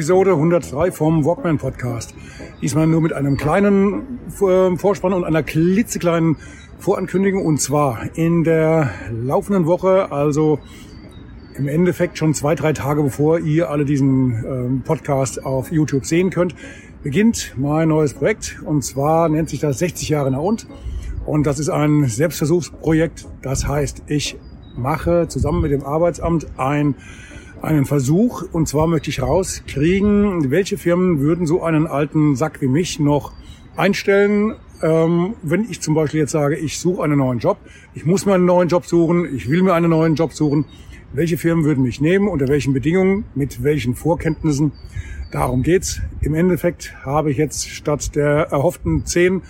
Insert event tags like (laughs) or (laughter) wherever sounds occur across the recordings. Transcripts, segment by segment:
Episode 103 vom Walkman Podcast. Diesmal nur mit einem kleinen äh, Vorspann und einer klitzekleinen Vorankündigung. Und zwar in der laufenden Woche, also im Endeffekt schon zwei, drei Tage bevor ihr alle diesen ähm, Podcast auf YouTube sehen könnt, beginnt mein neues Projekt. Und zwar nennt sich das 60 Jahre nach und. Und das ist ein Selbstversuchsprojekt. Das heißt, ich mache zusammen mit dem Arbeitsamt ein einen Versuch. Und zwar möchte ich rauskriegen, welche Firmen würden so einen alten Sack wie mich noch einstellen, ähm, wenn ich zum Beispiel jetzt sage, ich suche einen neuen Job, ich muss mir einen neuen Job suchen, ich will mir einen neuen Job suchen, welche Firmen würden mich nehmen, unter welchen Bedingungen, mit welchen Vorkenntnissen. Darum geht's. Im Endeffekt habe ich jetzt statt der erhofften zehn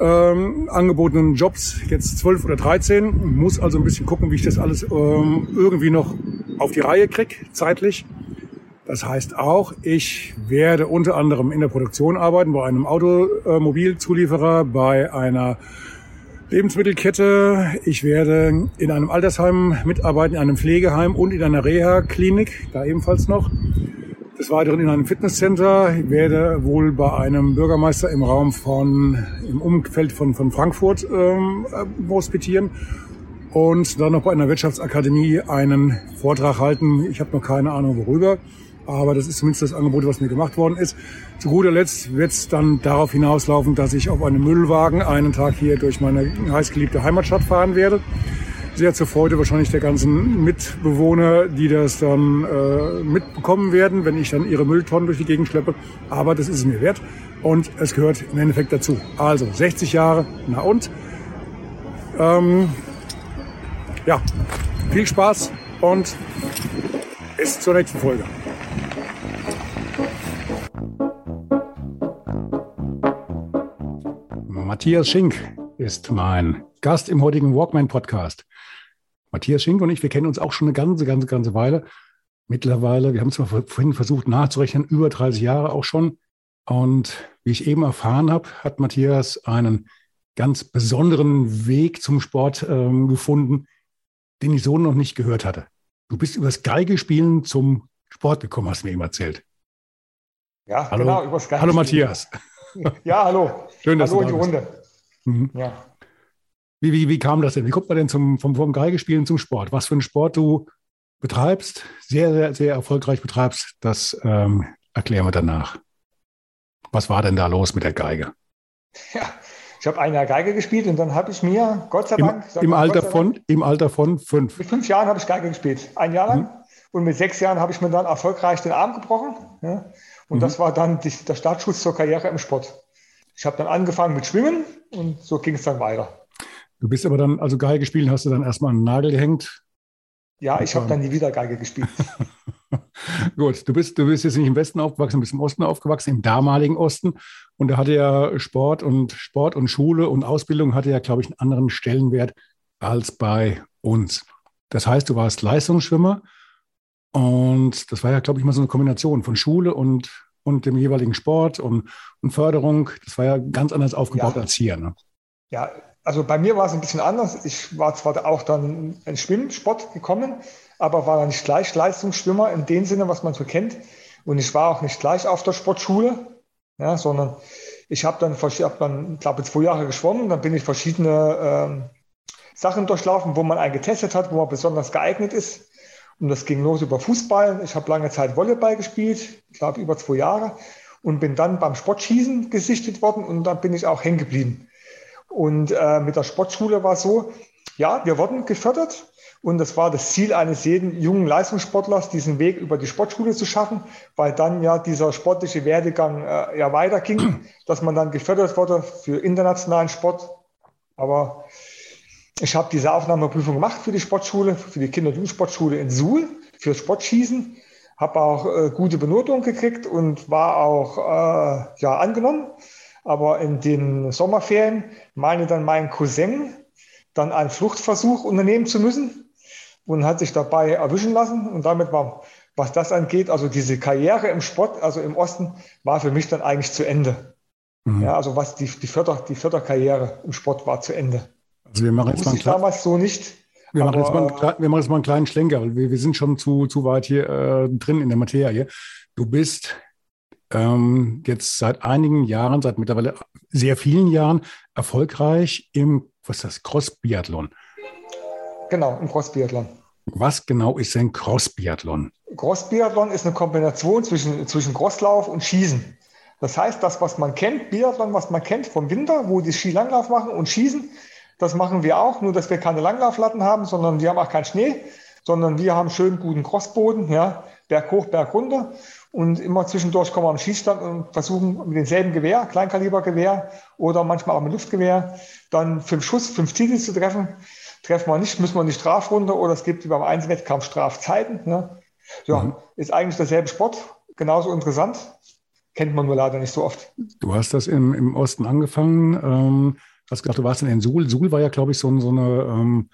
ähm, angebotenen Jobs jetzt zwölf oder dreizehn. Muss also ein bisschen gucken, wie ich das alles ähm, irgendwie noch auf die Reihe kriege, zeitlich. Das heißt auch, ich werde unter anderem in der Produktion arbeiten, bei einem Automobilzulieferer, bei einer Lebensmittelkette. Ich werde in einem Altersheim mitarbeiten, in einem Pflegeheim und in einer Reha-Klinik, da ebenfalls noch. Des Weiteren in einem Fitnesscenter. Ich werde wohl bei einem Bürgermeister im Raum von, im Umfeld von, von Frankfurt ähm, hospitieren und dann noch bei einer Wirtschaftsakademie einen Vortrag halten. Ich habe noch keine Ahnung worüber, aber das ist zumindest das Angebot, was mir gemacht worden ist. Zu guter Letzt wird es dann darauf hinauslaufen, dass ich auf einem Müllwagen einen Tag hier durch meine heißgeliebte Heimatstadt fahren werde. Sehr zur Freude wahrscheinlich der ganzen Mitbewohner, die das dann äh, mitbekommen werden, wenn ich dann ihre Mülltonnen durch die Gegend schleppe. Aber das ist es mir wert und es gehört im Endeffekt dazu. Also 60 Jahre, na und? Ähm, ja, viel Spaß und bis zur nächsten Folge. Matthias Schink ist mein Gast im heutigen Walkman Podcast. Matthias Schink und ich, wir kennen uns auch schon eine ganze, ganze, ganze Weile. Mittlerweile, wir haben es mal vorhin versucht nachzurechnen, über 30 Jahre auch schon. Und wie ich eben erfahren habe, hat Matthias einen ganz besonderen Weg zum Sport ähm, gefunden, den ich so noch nicht gehört hatte. Du bist übers Geigespielen zum Sport gekommen, hast du mir eben erzählt. Ja, hallo. genau, übers Geigespielen. Hallo Matthias. (laughs) Ja, hallo. Schön, dass hallo du da in die Runde. Mhm. Ja. Wie, wie, wie kam das denn? Wie kommt man denn zum, vom, vom Geigespielen zum Sport? Was für einen Sport du betreibst, sehr, sehr, sehr erfolgreich betreibst, das ähm, erklären wir danach. Was war denn da los mit der Geige? Ja, ich habe ein Jahr Geige gespielt und dann habe ich mir, Gott sei Dank. Im, im Alter, von, Im Alter von fünf. Mit fünf Jahren habe ich Geige gespielt. Ein Jahr lang. Mhm. Und mit sechs Jahren habe ich mir dann erfolgreich den Arm gebrochen. Ja. Und mhm. das war dann die, der Startschuss zur Karriere im Sport. Ich habe dann angefangen mit Schwimmen und so ging es dann weiter. Du bist aber dann, also Geige gespielt, hast du dann erstmal einen Nagel gehängt? Ja, ich habe dann nie wieder Geige gespielt. (laughs) Gut, du bist, du bist jetzt nicht im Westen aufgewachsen, du bist im Osten aufgewachsen, im damaligen Osten. Und da hatte ja Sport und Sport und Schule und Ausbildung hatte ja, glaube ich, einen anderen Stellenwert als bei uns. Das heißt, du warst Leistungsschwimmer und das war ja, glaube ich, mal so eine Kombination von Schule und, und dem jeweiligen Sport und, und Förderung. Das war ja ganz anders aufgebaut ja. als hier. Ne? Ja, also bei mir war es ein bisschen anders. Ich war zwar auch dann in Schwimmsport gekommen, aber war dann nicht gleich Leistungsschwimmer in dem Sinne, was man so kennt. Und ich war auch nicht gleich auf der Sportschule, ja, sondern ich habe dann, hab dann, glaube zwei Jahre geschwommen, dann bin ich verschiedene ähm, Sachen durchlaufen, wo man einen getestet hat, wo man besonders geeignet ist. Und das ging los über Fußball. Ich habe lange Zeit Volleyball gespielt, ich glaube über zwei Jahre, und bin dann beim Sportschießen gesichtet worden und dann bin ich auch hängen geblieben. Und äh, mit der Sportschule war es so, ja, wir wurden gefördert, und das war das Ziel eines jeden jungen Leistungssportlers, diesen Weg über die Sportschule zu schaffen, weil dann ja dieser sportliche Werdegang äh, ja weiterging, (clears throat) dass man dann gefördert wurde für internationalen Sport. Aber ich habe diese Aufnahmeprüfung gemacht für die Sportschule, für die Kinder- und Jugendsportschule in Suhl, für Sportschießen. habe auch äh, gute Benotung gekriegt und war auch äh, ja, angenommen. Aber in den Sommerferien meinte dann mein Cousin, dann einen Fluchtversuch unternehmen zu müssen und hat sich dabei erwischen lassen. Und damit war, was das angeht, also diese Karriere im Sport, also im Osten, war für mich dann eigentlich zu Ende. Mhm. Ja, also was die, die, Förder, die Förderkarriere im Sport war zu Ende. Also wir machen jetzt mal damals so nicht. Wir, aber, machen jetzt mal, wir machen jetzt mal einen kleinen Schlenker, weil wir, wir sind schon zu, zu weit hier äh, drin in der Materie. Du bist ähm, jetzt seit einigen Jahren, seit mittlerweile sehr vielen Jahren erfolgreich im, was ist das, Cross-Biathlon. Genau, im Cross-Biathlon. Was genau ist denn Cross-Biathlon? Cross-Biathlon ist eine Kombination zwischen, zwischen Crosslauf und Schießen. Das heißt, das, was man kennt, Biathlon, was man kennt vom Winter, wo die Skilanglauf machen und Schießen, das machen wir auch, nur dass wir keine Langlauflatten haben, sondern wir haben auch keinen Schnee, sondern wir haben schön guten Crossboden, ja, Berg hoch, Berg runter. Und immer zwischendurch kommen wir am Schießstand und versuchen mit demselben Gewehr, Kleinkalibergewehr oder manchmal auch mit Luftgewehr, dann fünf Schuss, fünf Ziele zu treffen. Treffen wir nicht, müssen wir die Strafrunde oder es gibt wie beim Einzelwettkampf Strafzeiten. Ne? Ja, mhm. ist eigentlich derselbe Sport, genauso interessant. Kennt man nur leider nicht so oft. Du hast das im, im Osten angefangen. Ähm, hast gesagt, du warst in Suhl. Suhl war ja, glaube ich, so, so eine. Ähm,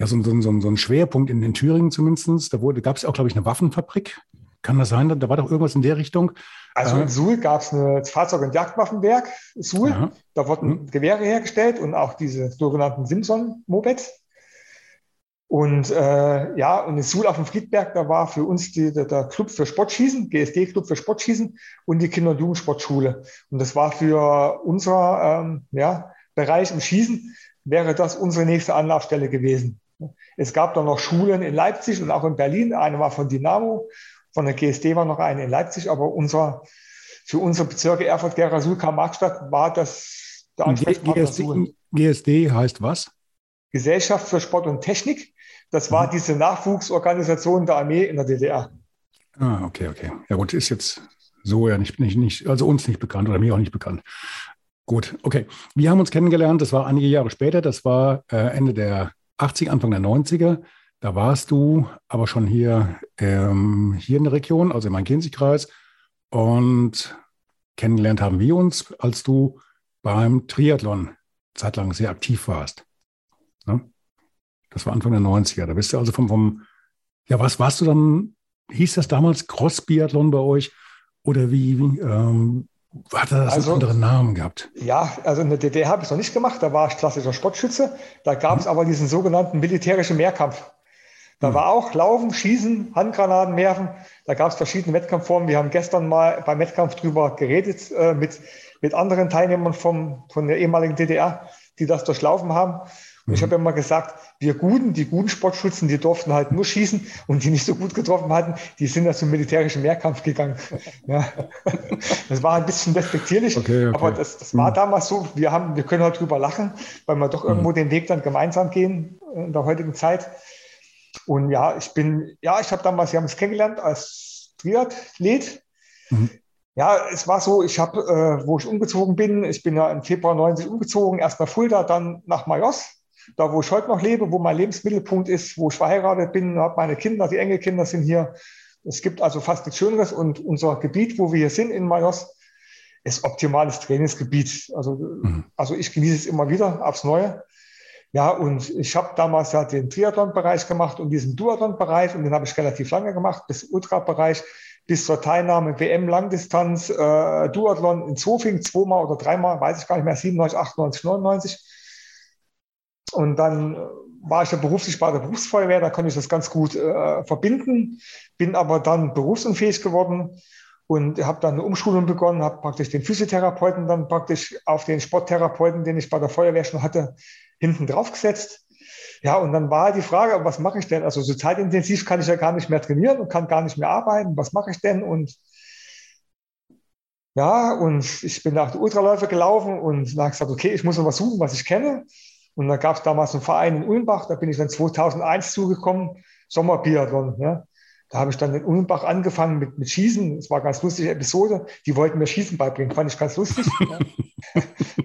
ja, so, so, so, so ein Schwerpunkt in, in Thüringen zumindest. Da gab es auch, glaube ich, eine Waffenfabrik. Kann das sein? Da war doch irgendwas in der Richtung. Also in äh, Suhl gab es ein Fahrzeug- und Jagdwaffenwerk, Suhl. Aha. Da wurden mhm. Gewehre hergestellt und auch diese sogenannten Simson-Mopeds. Und äh, ja, und in Suhl auf dem Friedberg, da war für uns die, der, der Club für Sportschießen, GSD-Club für Sportschießen und die Kinder- und Jugendsportschule. Und das war für unser ähm, ja, Bereich im Schießen, wäre das unsere nächste Anlaufstelle gewesen. Es gab dann noch Schulen in Leipzig und auch in Berlin. Eine war von Dynamo, von der GSD war noch eine in Leipzig, aber unser, für unsere Bezirke Erfurt, Gera, Sulka, Markstadt war das der Ansprechpartner GSD, GSD heißt was? Gesellschaft für Sport und Technik. Das war mhm. diese Nachwuchsorganisation der Armee in der DDR. Ah, okay, okay. Ja gut, ist jetzt so ja nicht, nicht, nicht, also uns nicht bekannt oder mir auch nicht bekannt. Gut, okay. Wir haben uns kennengelernt, das war einige Jahre später, das war äh, Ende der 80er, Anfang der 90er. Da warst du aber schon hier, ähm, hier in der Region, also im Main-Kinzig-Kreis. Und kennengelernt haben wir uns, als du beim Triathlon zeitlang sehr aktiv warst. Ne? Das war Anfang der 90er. Da bist du also vom, vom ja, was warst du dann? Hieß das damals Cross-Biathlon bei euch? Oder wie, wie ähm, hat das also, einen anderen Namen gehabt? Ja, also in der DDR habe ich es noch nicht gemacht. Da war ich klassischer Sportschütze. Da gab es hm. aber diesen sogenannten militärischen Mehrkampf. Da war auch Laufen, Schießen, Handgranaten werfen. Da gab es verschiedene Wettkampfformen. Wir haben gestern mal beim Wettkampf drüber geredet äh, mit, mit anderen Teilnehmern vom, von der ehemaligen DDR, die das durchlaufen haben. Und ich habe ja immer gesagt, wir Guten, die guten Sportschützen, die durften halt nur schießen und die nicht so gut getroffen hatten, die sind ja zum militärischen Mehrkampf gegangen. (laughs) Ja. Das war ein bisschen despektierlich, okay, okay. aber das, das war mhm. damals so. Wir, haben, wir können halt drüber lachen, weil wir doch irgendwo mhm. den Weg dann gemeinsam gehen in der heutigen Zeit. Und ja, ich bin, ja, ich habe damals, wir haben es kennengelernt als Triathlet. Mhm. Ja, es war so, ich habe, äh, wo ich umgezogen bin, ich bin ja im Februar 90 umgezogen, erst nach Fulda, dann nach Majos da wo ich heute noch lebe, wo mein Lebensmittelpunkt ist, wo ich verheiratet bin, habe meine Kinder, die Enkelkinder sind hier. Es gibt also fast nichts Schöneres und unser Gebiet, wo wir hier sind in Majos, ist optimales Trainingsgebiet. Also, mhm. also ich genieße es immer wieder aufs Neue. Ja, und ich habe damals ja den Triathlon-Bereich gemacht und diesen Duathlon-Bereich und den habe ich relativ lange gemacht, bis Ultra-Bereich, bis zur Teilnahme WM Langdistanz, äh, Duathlon in Zofing zweimal oder dreimal, weiß ich gar nicht mehr, 97, 98, 99. Und dann äh, war ich ja beruflich bei der Berufsfeuerwehr, da konnte ich das ganz gut äh, verbinden, bin aber dann berufsunfähig geworden und habe dann eine Umschulung begonnen, habe praktisch den Physiotherapeuten dann praktisch auf den Sporttherapeuten, den ich bei der Feuerwehr schon hatte, hinten drauf gesetzt. Ja, und dann war die Frage, was mache ich denn? Also so zeitintensiv kann ich ja gar nicht mehr trainieren und kann gar nicht mehr arbeiten. Was mache ich denn? Und ja, und ich bin nach der Ultraläufe gelaufen und habe gesagt, okay, ich muss noch was suchen, was ich kenne. Und da gab es damals einen Verein in Ulmbach, da bin ich dann 2001 zugekommen, Sommerbiathlon. Ja. Da habe ich dann in Ulmbach angefangen mit, mit Schießen. Es war eine ganz lustige Episode. Die wollten mir Schießen beibringen, fand ich ganz lustig. (laughs) ja.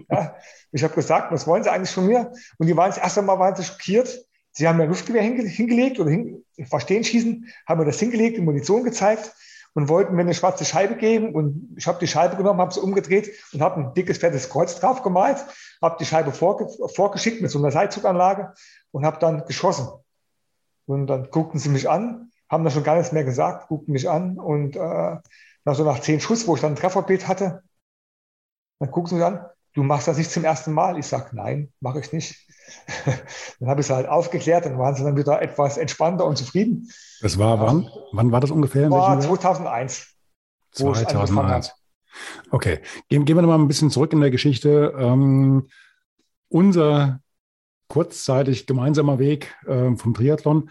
ja. Ich habe gesagt, was wollen Sie eigentlich von mir? Und die waren das erste Mal waren sie schockiert, Sie haben mir ein Luftgewehr hinge hingelegt oder hin, verstehen schießen, haben mir das hingelegt, die Munition gezeigt und wollten mir eine schwarze Scheibe geben. Und ich habe die Scheibe genommen, habe sie umgedreht und habe ein dickes, fettes Kreuz drauf gemalt, habe die Scheibe vorge vorgeschickt mit so einer Seilzuganlage und habe dann geschossen. Und dann guckten sie mich an, haben da schon gar nichts mehr gesagt, guckten mich an und äh, nach so nach zehn Schuss, wo ich dann ein Trefferbeet hatte, dann guckten sie mich an, du machst das nicht zum ersten Mal. Ich sage, nein, mache ich nicht. (laughs) dann habe ich es halt aufgeklärt, dann waren sie dann wieder etwas entspannter und zufrieden. Das war wann? Wann war das ungefähr? War 2001. 2001. Okay, gehen, gehen wir mal ein bisschen zurück in der Geschichte. Ähm, unser kurzzeitig gemeinsamer Weg äh, vom Triathlon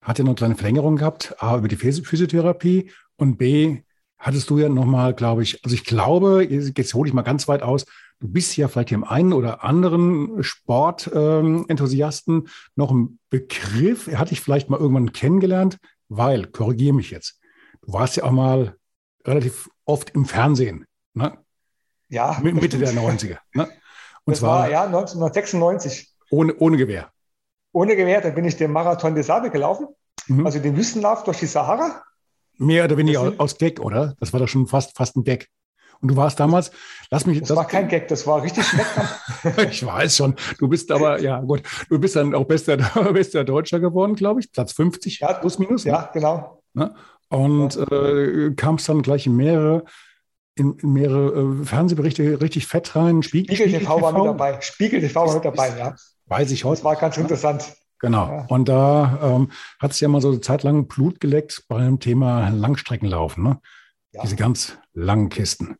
hat ja noch eine kleine Verlängerung gehabt, A, über die Physiotherapie und B, hattest du ja nochmal, glaube ich, also ich glaube, jetzt hole ich mal ganz weit aus, du bist ja vielleicht dem einen oder anderen Sportenthusiasten ähm, noch ein Begriff, er hatte ich vielleicht mal irgendwann kennengelernt, weil, korrigiere mich jetzt, du warst ja auch mal relativ oft im Fernsehen, ne? Ja. Mitte der 90er. Ne? Und das zwar war ja 1996. Ohne, ohne Gewehr. Ohne Gewehr, dann bin ich den Marathon des Sable gelaufen, mhm. also den Wüstenlauf durch die Sahara. Mehr oder weniger aus, aus Gag, oder? Das war doch schon fast, fast ein Gag. Und du warst damals, lass mich. Das, das war kein Gag, das war richtig schlecht. (laughs) ich weiß schon. Du bist aber, ja gut, du bist dann auch bester, (laughs) bester Deutscher geworden, glaube ich. Platz 50 ja, plus minus. Ne? Ja, genau. Ne? Und ja. äh, kamst dann gleich in mehrere, in, in mehrere äh, Fernsehberichte richtig fett rein. Spiegel, Spiegel TV, TV war mit dabei. Spiegel TV war mit dabei, ja. Weiß ich heute. Das war ganz interessant. Genau. Ja. Und da ähm, hat es ja mal so eine Zeit lang Blut geleckt beim Thema Langstreckenlaufen. Ne? Ja. Diese ganz langen Kisten.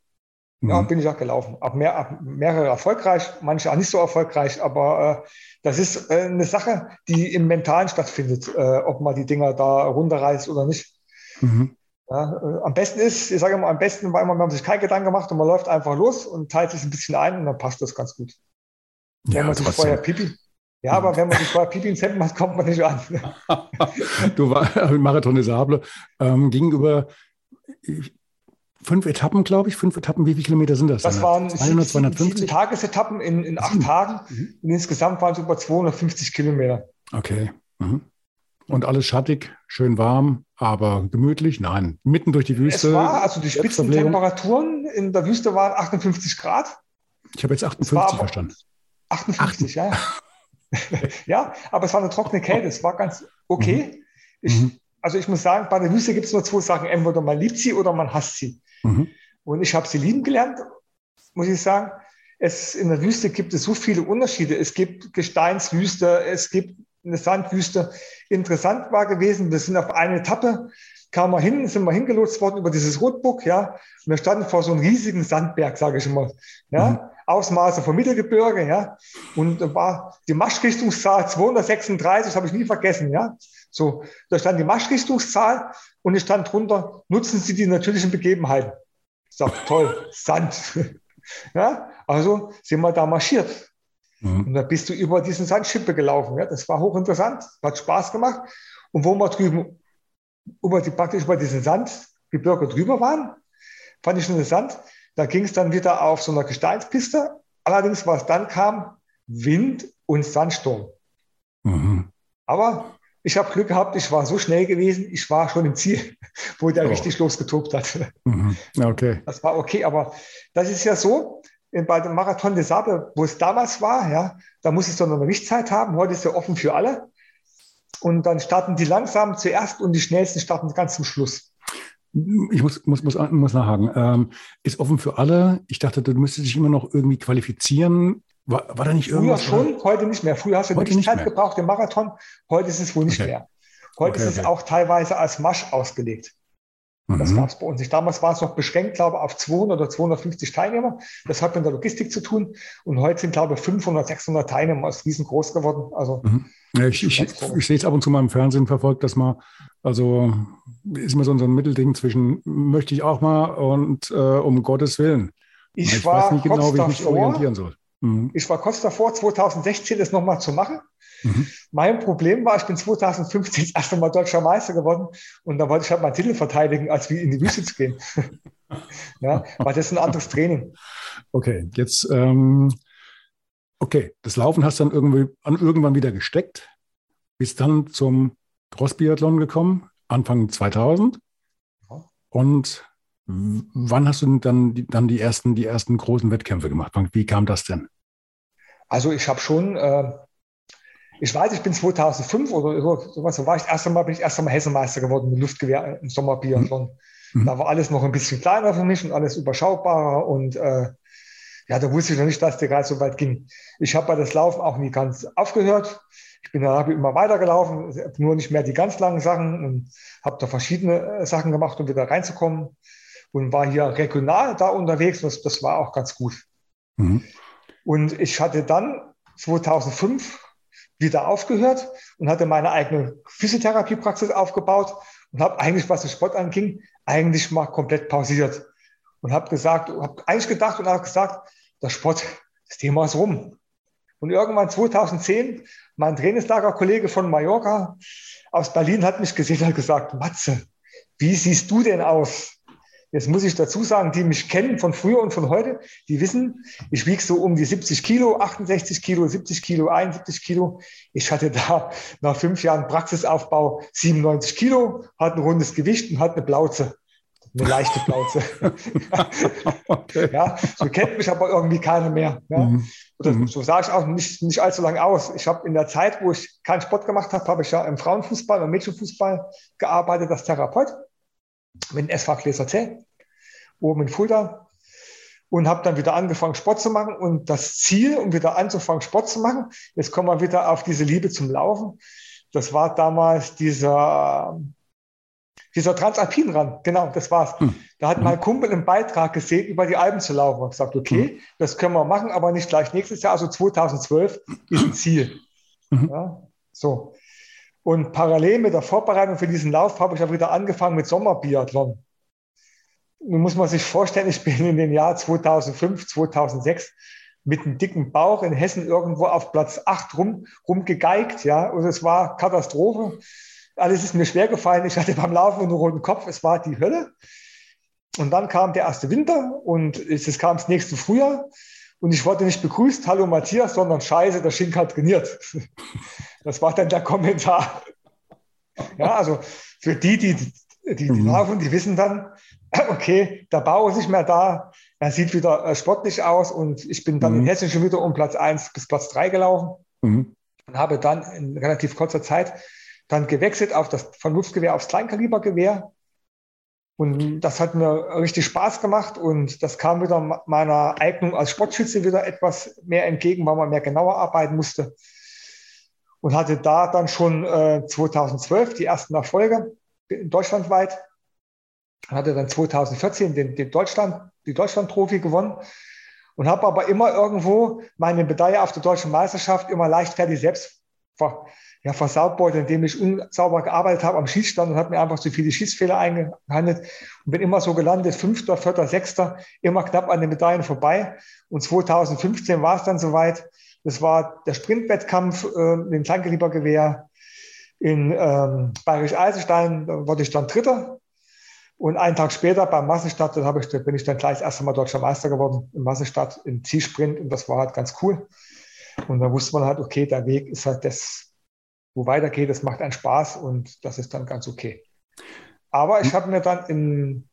Ja, mhm. bin ich auch gelaufen. Auch, mehr, auch mehrere erfolgreich, manche auch nicht so erfolgreich, aber äh, das ist äh, eine Sache, die im Mentalen stattfindet, äh, ob man die Dinger da runterreißt oder nicht. Mhm. Ja, äh, am besten ist, ich sage immer, am besten, weil man, man sich keinen Gedanken gemacht und man läuft einfach los und teilt sich ein bisschen ein und dann passt das ganz gut. Ja, man sich vorher Pipi, ja, aber wenn man sich vorher Pipi ins Hemd macht, kommt man nicht an. (laughs) du war Marathon des Sable ähm, gegenüber fünf Etappen, glaube ich. Fünf Etappen, wie viele Kilometer sind das? Das waren 200, 250? sieben Tagesetappen in, in acht Tagen. Mhm. Und insgesamt waren es über 250 Kilometer. Okay. Mhm. Und alles schattig, schön warm, aber gemütlich? Nein, mitten durch die Wüste. Es war, also die Spitzentemperaturen in der Wüste waren 58 Grad. Ich habe jetzt 58 verstanden. 58, 8. ja. (laughs) ja, aber es war eine trockene Kälte, es war ganz okay. Mhm. Ich, mhm. also ich muss sagen, bei der Wüste gibt es nur zwei Sachen. Entweder man liebt sie oder man hasst sie. Mhm. Und ich habe sie lieben gelernt, muss ich sagen. Es, in der Wüste gibt es so viele Unterschiede. Es gibt Gesteinswüste, es gibt eine Sandwüste. Interessant war gewesen, wir sind auf eine Etappe, kamen wir hin, sind wir hingelotst worden über dieses Rotbuck, ja. Und wir standen vor so einem riesigen Sandberg, sage ich immer, ja. Mhm. Ausmaße vom Mittelgebirge, ja. Und da war die Marschrichtungszahl 236, habe ich nie vergessen, ja. So, da stand die Marschrichtungszahl und es stand drunter, nutzen Sie die natürlichen Begebenheiten. Ich sage, toll, (laughs) Sand. ja, also sind wir da marschiert. Mhm. Und dann bist du über diesen Sandschippe gelaufen. Ja, das war hochinteressant, hat Spaß gemacht. Und wo wir drüben über die, praktisch über diesen Sandgebirge drüber waren, fand ich interessant. Da ging es dann wieder auf so einer Gesteinspiste. Allerdings, was dann kam, Wind und Sandsturm. Mhm. Aber ich habe Glück gehabt, ich war so schnell gewesen, ich war schon im Ziel, (laughs) wo der oh. richtig losgetobt hat. Mhm. Okay. Das war okay, aber das ist ja so, bei dem Marathon des Sable, wo es damals war, ja, da muss es doch noch eine Richtzeit haben. Heute ist ja offen für alle. Und dann starten die langsam zuerst und die schnellsten starten ganz zum Schluss. Ich muss, muss, muss, muss nachhaken. Ähm, ist offen für alle. Ich dachte, du müsstest dich immer noch irgendwie qualifizieren. War, war da nicht irgendwas? Früher schon, oder? heute nicht mehr. Früher hast du heute Zeit gebraucht im Marathon. Heute ist es wohl nicht okay. mehr. Heute okay, ist es okay. auch teilweise als Masch ausgelegt. Das mhm. gab es bei uns nicht. Damals war es noch beschränkt, glaube ich, auf 200 oder 250 Teilnehmer. Das hat mit der Logistik zu tun. Und heute sind, glaube ich, 500, 600 Teilnehmer. Das ist riesengroß geworden. Also, mhm. ich, ich, ich, ich sehe es ab und zu mal im Fernsehen verfolgt, dass man, also ist immer so ein Mittelding zwischen, möchte ich auch mal und äh, um Gottes Willen. Ich, ich weiß nicht genau, wie ich mich orientieren soll. Mhm. Ich war kurz davor, 2016 das nochmal zu machen. Mhm. Mein Problem war, ich bin 2015 das erste Mal deutscher Meister geworden und da wollte ich halt meinen Titel verteidigen, als wie in die Wüste zu gehen. (laughs) ja, weil das ist ein anderes Training. Okay, jetzt, ähm, okay, das Laufen hast du dann irgendwie, an, irgendwann wieder gesteckt. bist dann zum Cross-Biathlon gekommen, Anfang 2000. Und wann hast du dann die, dann die ersten, die ersten großen Wettkämpfe gemacht? Wie kam das denn? Also ich habe schon, äh, ich weiß, ich bin 2005 oder sowas, so war ich das erste Mal, bin ich erst einmal Hessenmeister geworden mit Luftgewehr im Sommerbiathlon. Mhm. Da war alles noch ein bisschen kleiner für mich und alles überschaubarer und äh, ja, da wusste ich noch nicht, dass die Reise so weit ging. Ich habe bei das Laufen auch nie ganz aufgehört. Ich bin dann immer weitergelaufen, nur nicht mehr die ganz langen Sachen und habe da verschiedene äh, Sachen gemacht, um wieder reinzukommen und war hier regional da unterwegs. Das, das war auch ganz gut. Mhm. Und ich hatte dann 2005 wieder aufgehört und hatte meine eigene Physiotherapiepraxis aufgebaut und habe eigentlich, was den Sport anging, eigentlich mal komplett pausiert und habe gesagt, habe eigentlich gedacht und habe gesagt, der Sport, das Thema ist rum. Und irgendwann 2010, mein Trainingslagerkollege von Mallorca aus Berlin hat mich gesehen und hat gesagt, Matze, wie siehst du denn aus? Jetzt muss ich dazu sagen, die mich kennen von früher und von heute, die wissen, ich wiege so um die 70 Kilo, 68 Kilo, 70 Kilo, 71 Kilo. Ich hatte da nach fünf Jahren Praxisaufbau 97 Kilo, hatte ein rundes Gewicht und hatte eine Plauze. Eine leichte Plauze. (laughs) okay. Ja, so kennt mich aber irgendwie keiner mehr. Ja. Mhm. Oder mhm. so sah ich auch nicht, nicht allzu lange aus. Ich habe in der Zeit, wo ich keinen Sport gemacht habe, habe ich ja im Frauenfußball und Mädchenfußball gearbeitet als Therapeut mit dem SV Gläser C, oben in Fulda. Und habe dann wieder angefangen, Sport zu machen. Und das Ziel, um wieder anzufangen, Sport zu machen, jetzt kommen wir wieder auf diese Liebe zum Laufen. Das war damals dieser, dieser Transalpinrand. Genau, das war's. Hm. Da hat mein Kumpel einen Beitrag gesehen, über die Alpen zu laufen. Und gesagt, okay, hm. das können wir machen, aber nicht gleich nächstes Jahr. Also 2012 ist ein Ziel. Mhm. Ja, so. Und parallel mit der Vorbereitung für diesen Lauf habe ich auch wieder angefangen mit Sommerbiathlon. Nun muss man sich vorstellen, ich bin in den Jahr 2005, 2006 mit einem dicken Bauch in Hessen irgendwo auf Platz 8 rum, rumgegeigt, ja, und es war Katastrophe. Alles ist mir schwer gefallen. Ich hatte beim Laufen einen roten Kopf. Es war die Hölle. Und dann kam der erste Winter und es kam das nächste Frühjahr. Und ich wurde nicht begrüßt, hallo Matthias, sondern scheiße, der Schink hat trainiert. (laughs) Das war dann der Kommentar. Ja, also für die, die, die, die mhm. laufen, die wissen dann, (laughs) okay, der Bau ist nicht mehr da, er sieht wieder äh, sportlich aus und ich bin dann mhm. in Hessen schon wieder um Platz 1 bis Platz 3 gelaufen mhm. und habe dann in relativ kurzer Zeit dann gewechselt auf das von Luftgewehr aufs Kleinkalibergewehr und das hat mir richtig Spaß gemacht und das kam wieder meiner Eignung als Sportschütze wieder etwas mehr entgegen, weil man mehr genauer arbeiten musste. Und hatte da dann schon äh, 2012 die ersten Erfolge deutschlandweit. Hatte dann 2014 den, den Deutschland, die Deutschland-Profi gewonnen und habe aber immer irgendwo meine Medaille auf der deutschen Meisterschaft immer leichtfertig selbst ver, ja, versaut indem ich unsauber gearbeitet habe am Schießstand und habe mir einfach zu viele Schießfehler eingehandelt und bin immer so gelandet, fünfter, vierter, sechster, immer knapp an den Medaillen vorbei. Und 2015 war es dann soweit. Das war der Sprintwettkampf äh, im Kleinkalibergewehr in ähm, Bayerisch Eisenstein. Da wurde ich dann Dritter. Und einen Tag später beim Massenstart, da, ich, bin ich dann gleich das erste Mal deutscher Meister geworden im Massenstart im Zielsprint. Und das war halt ganz cool. Und da wusste man halt, okay, der Weg ist halt das, wo weitergeht. Es macht einen Spaß und das ist dann ganz okay. Aber ich habe mir dann im,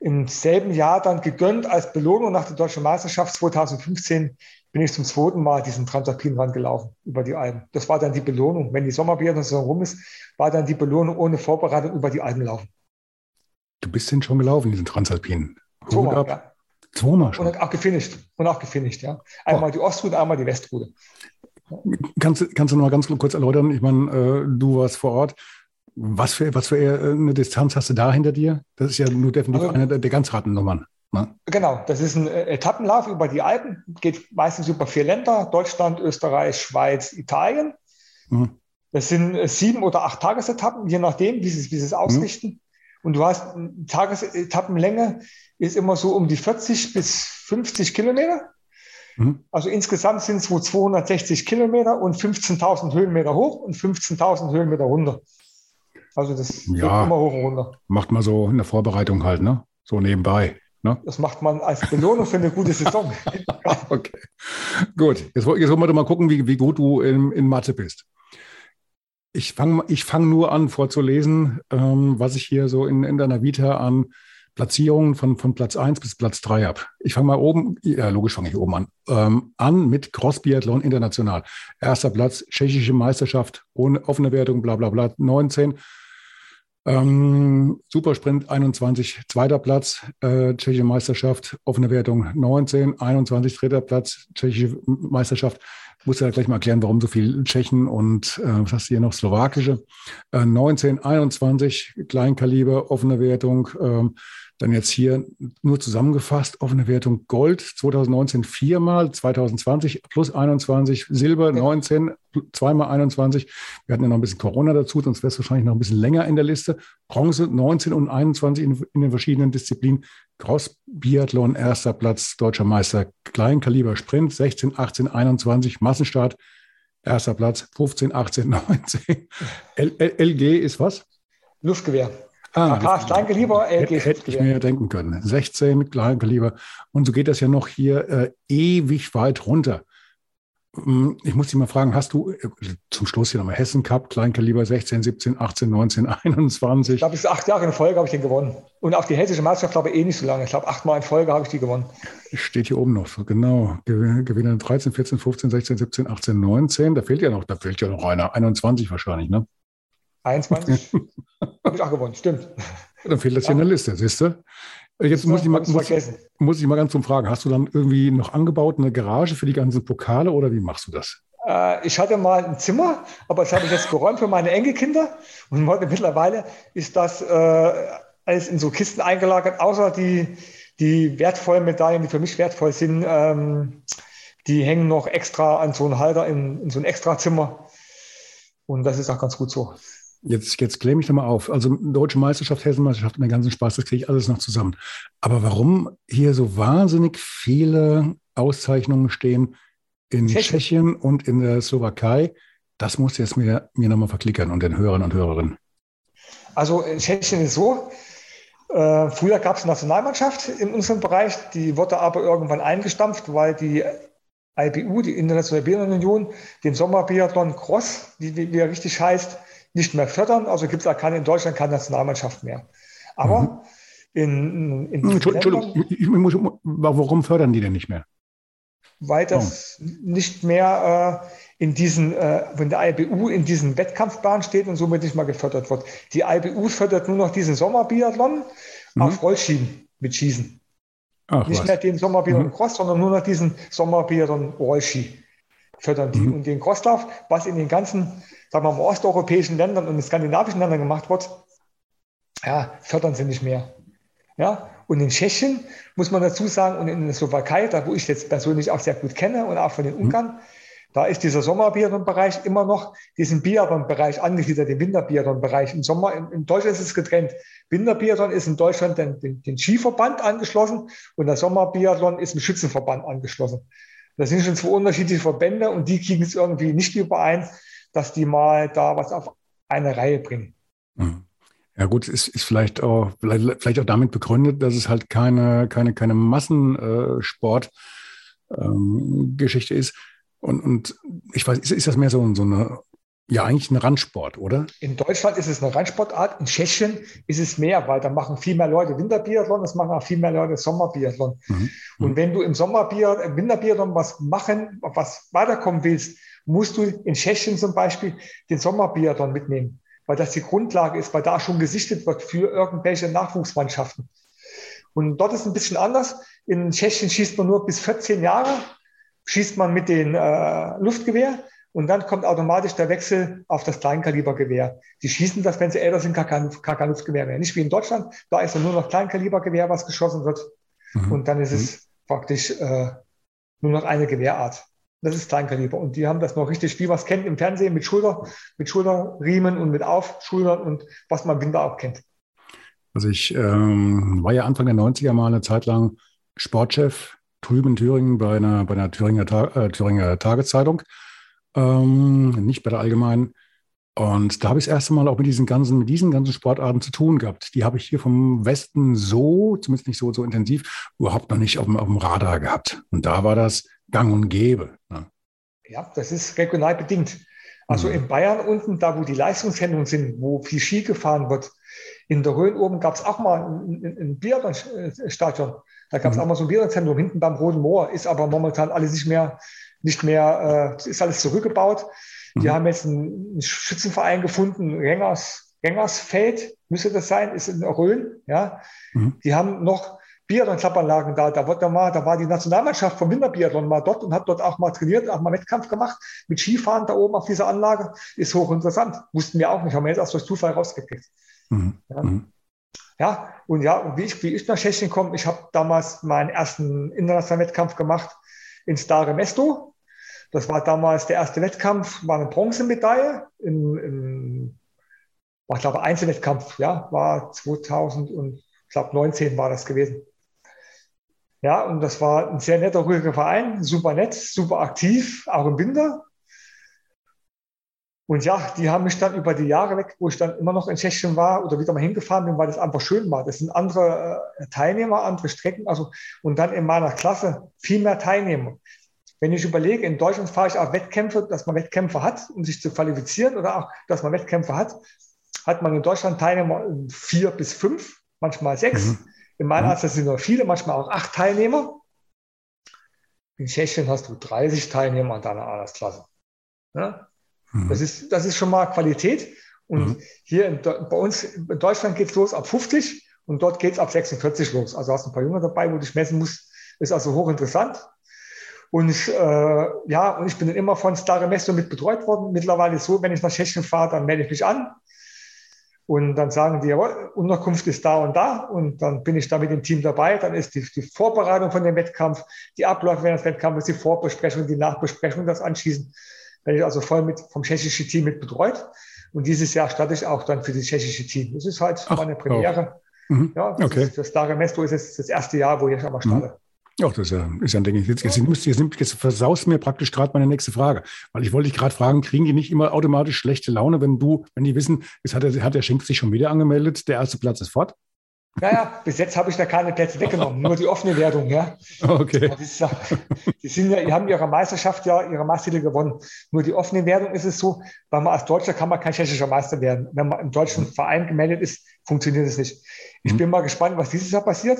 im selben Jahr dann gegönnt, als Belohnung nach der Deutschen Meisterschaft 2015 bin ich zum zweiten Mal diesen Transalpinrand gelaufen über die Alpen. Das war dann die Belohnung. Wenn die Sommerbiathlon-Saison rum ist, war dann die Belohnung ohne Vorbereitung über die Alpen laufen. Du bist denn schon gelaufen, diesen Transalpinen? Zweimal, ja. Zweimal schon. Und auch gefinisht. Und auch gefinisht, ja. Einmal oh. die Ostroute, einmal die Westroute. Kannst, kannst du noch mal ganz kurz erläutern? Ich meine, äh, du warst vor Ort. Was für, was für äh, eine Distanz hast du da hinter dir? Das ist ja nur definitiv eine der, der Ganzratennummern. Ne? Genau, das ist ein äh, Etappenlauf über die Alpen, geht meistens über vier Länder, Deutschland, Österreich, Schweiz, Italien. Mhm. Das sind äh, sieben oder acht Tagesetappen, je nachdem, wie sie, wie sie es ausrichten. Mhm. Und du hast Tagesetappenlänge ist immer so um die 40 bis 50 Kilometer. Mhm. Also insgesamt sind es wohl 260 Kilometer und 15.000 Höhenmeter hoch und 15.000 Höhenmeter runter. Also das ja, immer hoch und runter. Macht man so in der Vorbereitung halt, ne? So nebenbei. Ne? Das macht man als Belohnung für eine gute Saison. (laughs) okay. Gut, jetzt, jetzt wollen wir doch mal gucken, wie, wie gut du in, in Mathe bist. ich fange ich fang nur an vorzulesen, ähm, was ich hier so in, in deiner Vita an Platzierungen von, von Platz 1 bis Platz 3 habe. Ich fange mal oben, ja, logisch fange ich oben an, ähm, an mit Cross-Biathlon International. Erster Platz, tschechische Meisterschaft, ohne offene Wertung, bla bla bla, 19. Ähm, Supersprint 21, zweiter Platz, äh, tschechische Meisterschaft, offene Wertung 19, 21, dritter Platz, tschechische Meisterschaft. Muss ja gleich mal erklären, warum so viel Tschechen und äh, was hast du hier noch, slowakische. Äh, 19, 21, Kleinkaliber, offene Wertung. Ähm, dann jetzt hier nur zusammengefasst, offene Wertung Gold 2019 viermal, 2020 plus 21, Silber 19, zweimal 21. Wir hatten ja noch ein bisschen Corona dazu, sonst wäre es wahrscheinlich noch ein bisschen länger in der Liste. Bronze 19 und 21 in, in den verschiedenen Disziplinen. Cross Biathlon erster Platz, deutscher Meister, Kleinkaliber Sprint 16, 18, 21, Massenstart erster Platz 15, 18, 19. L LG ist was? Luftgewehr. Ah, AK Kleinkaliber, LG Hätte ich mir ja denken können. 16 Kleinkaliber. Und so geht das ja noch hier äh, ewig weit runter. Hm, ich muss dich mal fragen, hast du äh, zum Schluss hier nochmal Hessen Cup, Kleinkaliber 16, 17, 18, 19, 21? Ich glaube, es ist acht Jahre in Folge habe ich den gewonnen. Und auch die hessische Meisterschaft glaube ich eh nicht so lange. Ich glaube, achtmal in Folge habe ich die gewonnen. Steht hier oben noch so, genau. Gewinner 13, 14, 15, 16, 17, 18, 19. Da fehlt ja noch, da fehlt ja noch einer. 21 wahrscheinlich, ne? 21 (laughs) habe ich auch gewonnen, stimmt. Dann fehlt das hier in der Liste, siehst du? Jetzt muss ich, mal, muss, muss ich mal ganz zum Fragen, hast du dann irgendwie noch angebaut eine Garage für die ganzen Pokale oder wie machst du das? Äh, ich hatte mal ein Zimmer, aber das habe ich jetzt geräumt für meine Enkelkinder. Und heute mittlerweile ist das äh, alles in so Kisten eingelagert, außer die, die wertvollen Medaillen, die für mich wertvoll sind, ähm, die hängen noch extra an so einen Halter in, in so ein Extrazimmer. Und das ist auch ganz gut so. Jetzt, jetzt kläre mich da mal auf. Also Deutsche Meisterschaft, Hessenmeisterschaft und den ganzen Spaß, das kriege ich alles noch zusammen. Aber warum hier so wahnsinnig viele Auszeichnungen stehen in Tschechien, Tschechien und in der Slowakei, das muss jetzt mir, mir nochmal verklickern und den Hörern und Hörerinnen. Also in Tschechien ist so, äh, früher gab es eine Nationalmannschaft in unserem Bereich, die wurde aber irgendwann eingestampft, weil die IBU, die Internationale Biathlon Union, den Sommerbiathlon Cross, wie, wie er richtig heißt, nicht mehr fördern. Also gibt es auch keine in Deutschland keine Nationalmannschaft mehr. Aber mhm. in, in, Entschuldigung, ich muss, warum fördern die denn nicht mehr? Weil das oh. nicht mehr äh, in diesen, äh, wenn der IBU in diesen Wettkampfbahn steht und somit nicht mal gefördert wird. Die IBU fördert nur noch diesen Sommerbiathlon mhm. auf Rollschienen mit Schießen. Ach, nicht was. mehr den Sommerbiathlon mhm. Cross, sondern nur noch diesen Sommerbiathlon Rollski fördern die. Mhm. Und den Crosslauf, was in den ganzen sagen wir mal, osteuropäischen Ländern und in skandinavischen Ländern gemacht wird, ja, fördern sie nicht mehr. Ja, und in Tschechien muss man dazu sagen, und in der Slowakei, da wo ich jetzt persönlich auch sehr gut kenne und auch von den mhm. Ungarn, mhm. da ist dieser Sommerbiathlon-Bereich immer noch diesen Biathlon-Bereich angegliedert, den Winterbiathlon-Bereich. Im Sommer, in, in, Deutschland ist es getrennt. Winterbiathlon ist in Deutschland den, den, den Skiverband angeschlossen und der Sommerbiathlon ist im Schützenverband angeschlossen. Das sind schon zwei unterschiedliche Verbände und die kriegen es irgendwie nicht überein dass die mal da was auf eine Reihe bringen. Mhm. Ja gut, ist, ist vielleicht auch vielleicht, auch damit begründet, dass es halt keine keine keine Massensport-Geschichte ähm, ist. Und, und ich weiß, ist, ist das mehr so, so eine ja, eigentlich ein Randsport, oder? In Deutschland ist es eine Randsportart. In Tschechien ist es mehr, weil da machen viel mehr Leute Winterbiathlon, es machen auch viel mehr Leute Sommerbiathlon. Mhm. Und wenn du im Sommerbiathlon, Winterbiathlon was machen, was weiterkommen willst, musst du in Tschechien zum Beispiel den Sommerbiathlon mitnehmen, weil das die Grundlage ist, weil da schon gesichtet wird für irgendwelche Nachwuchsmannschaften. Und dort ist es ein bisschen anders. In Tschechien schießt man nur bis 14 Jahre, schießt man mit dem äh, Luftgewehr und dann kommt automatisch der Wechsel auf das Kleinkalibergewehr. Die schießen das, wenn sie älter sind, gar kein, gar kein Luftgewehr mehr. Nicht wie in Deutschland, da ist dann nur noch Kleinkalibergewehr, was geschossen wird. Mhm. Und dann ist es mhm. praktisch äh, nur noch eine Gewehrart. Das ist Kleinkaliber. Und die haben das noch richtig, wie man es kennt im Fernsehen, mit Schulter, mit Schulterriemen und mit Aufschultern und was man Winter auch kennt. Also ich ähm, war ja Anfang der 90er mal eine Zeit lang Sportchef drüben in Thüringen bei einer, bei einer Thüringer, äh, Thüringer Tageszeitung, ähm, nicht bei der Allgemeinen. Und da habe ich das erste Mal auch mit diesen ganzen, mit diesen ganzen Sportarten zu tun gehabt. Die habe ich hier vom Westen so, zumindest nicht so, so intensiv, überhaupt noch nicht auf dem, auf dem Radar gehabt. Und da war das gang und gäbe. Ne? Ja, das ist regional bedingt. Also mhm. in Bayern unten, da wo die Leistungszentren sind, wo viel Ski gefahren wird, in der Rhön oben gab es auch mal ein, ein Biathlon-Stadion. Da gab es mhm. auch mal so ein Biathlon-Zentrum hinten beim Roten Moor, ist aber momentan alles nicht mehr, nicht mehr, äh, ist alles zurückgebaut. Mhm. Die haben jetzt einen, Schützenverein gefunden, Rengers, Rengersfeld müsste das sein, ist in Rhön, ja. Mhm. Die haben noch Biathlon-Klappanlagen da. Da, wird mal, da war die Nationalmannschaft vom Winterbiathlon mal dort und hat dort auch mal trainiert, auch mal Wettkampf gemacht. Mit Skifahren da oben auf dieser Anlage. Ist hochinteressant. Wussten wir auch nicht. Haben wir jetzt erst durch Zufall rausgekriegt. Mhm. Ja. Mhm. ja. und ja, und wie ich, wie ich nach Tschechien komme, ich habe damals meinen ersten internationalen Wettkampf gemacht in Stare Mesto. Das war damals der erste Wettkampf, war eine Bronzemedaille in, in war, glaube Einzelwettkampf, ja, war 2000 und ich glaube 19 war das gewesen. Ja, und das war ein sehr netter, ruhiger Verein, super nett, super aktiv, auch im Winter. Und ja, die haben mich dann über die Jahre weg, wo ich dann immer noch in Tschechien war oder wieder mal hingefahren bin, weil das einfach schön war. Das sind andere äh, Teilnehmer, andere Strecken, also und dann in meiner Klasse viel mehr Teilnehmer. Wenn ich überlege, in Deutschland fahre ich auch Wettkämpfe, dass man Wettkämpfe hat, um sich zu qualifizieren oder auch, dass man Wettkämpfe hat, hat man in Deutschland Teilnehmer vier bis fünf, manchmal sechs. Mhm. In meiner mhm. sind nur viele, manchmal auch acht Teilnehmer. In Tschechien hast du 30 Teilnehmer an deiner Altersklasse. Ja? Mhm. Das, ist, das ist schon mal Qualität. Und mhm. hier in, bei uns in Deutschland geht es los ab 50 und dort geht es ab 46 los. Also hast du ein paar Jünger dabei, wo du dich messen musst. Ist also hochinteressant. Und ich, äh, ja, und ich bin dann immer von Stare Mesto mit betreut worden. Mittlerweile so, wenn ich nach Tschechien fahre, dann melde ich mich an. Und dann sagen die, jawohl, Unterkunft ist da und da. Und dann bin ich da mit dem Team dabei. Dann ist die, die Vorbereitung von dem Wettkampf, die Abläufe während des Wettkampfes, die Vorbesprechung, die Nachbesprechung, das Anschießen. Werde ich also voll mit, vom tschechischen Team mit betreut. Und dieses Jahr starte ich auch dann für das tschechische Team. Das ist halt Ach, meine Premiere. Oh. Mhm. Ja, das okay. Ist, für Stare Mesto ist es das erste Jahr, wo ich einmal starte. Mhm. Ach, das ist ja, ist ja ein Ding. Jetzt, jetzt, jetzt, jetzt, jetzt versaust mir praktisch gerade meine nächste Frage. Weil ich wollte dich gerade fragen, kriegen die nicht immer automatisch schlechte Laune, wenn du, wenn die wissen, es hat, der, hat der Schenk sich schon wieder angemeldet, der erste Platz ist fort? Naja, bis jetzt habe ich da keine Plätze weggenommen, nur die offene Wertung, ja. Okay. Ja, die, sind ja, die haben ihre Meisterschaft ja, ihre Meistertitel gewonnen. Nur die offene Wertung ist es so, weil man als Deutscher kann man kein tschechischer Meister werden. Wenn man im deutschen Verein gemeldet ist, funktioniert es nicht. Ich mhm. bin mal gespannt, was dieses Jahr passiert.